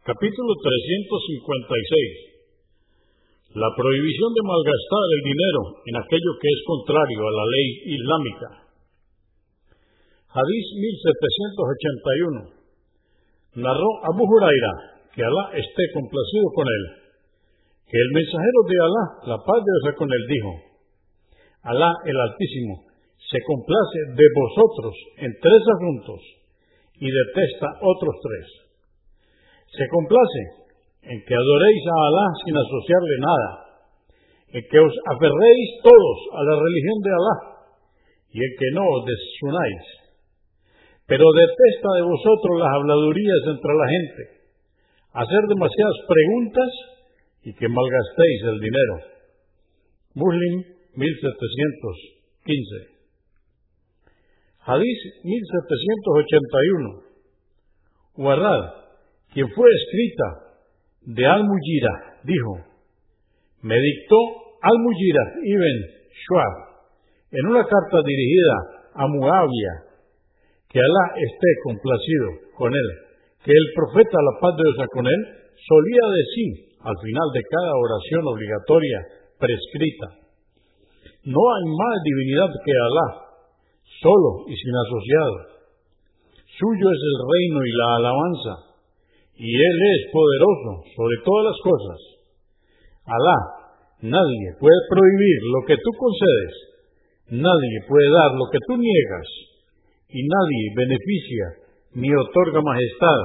Capítulo 356. La prohibición de malgastar el dinero en aquello que es contrario a la ley islámica. Hadís 1781. Narró Abu Huraira, que Alá esté complacido con él, que el mensajero de Alá, la paz de Dios con él, dijo, Alá el Altísimo se complace de vosotros en tres asuntos y detesta otros tres. Se complace en que adoréis a Alá sin asociarle nada, en que os aferréis todos a la religión de Alá y en que no os desunáis. Pero detesta de vosotros las habladurías entre la gente, hacer demasiadas preguntas y que malgastéis el dinero. Muslim 1715 Hadís 1781. Warrad, quien fue escrita de Al-Mujira, dijo, me dictó Al-Mujira ibn Shuab en una carta dirigida a Muawiyah, que Alá esté complacido con él, que el profeta, la paz de Dios con él, solía decir al final de cada oración obligatoria prescrita, no hay más divinidad que Alá, solo y sin asociado. Suyo es el reino y la alabanza, y Él es poderoso sobre todas las cosas. Alá, nadie puede prohibir lo que tú concedes, nadie puede dar lo que tú niegas, y nadie beneficia ni otorga majestad,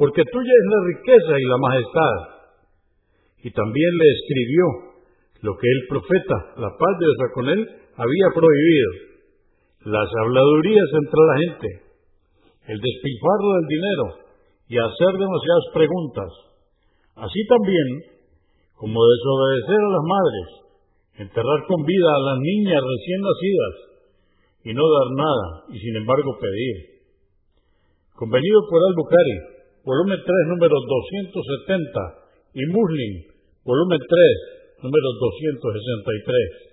porque tuya es la riqueza y la majestad. Y también le escribió lo que el profeta, la paz de Dios con él, había prohibido las habladurías entre la gente, el despilfarro del dinero y hacer demasiadas preguntas, así también como desobedecer a las madres, enterrar con vida a las niñas recién nacidas y no dar nada y sin embargo pedir. Convenido por Al-Bukhari, volumen 3, número 270 y Muslim, volumen 3, número 263.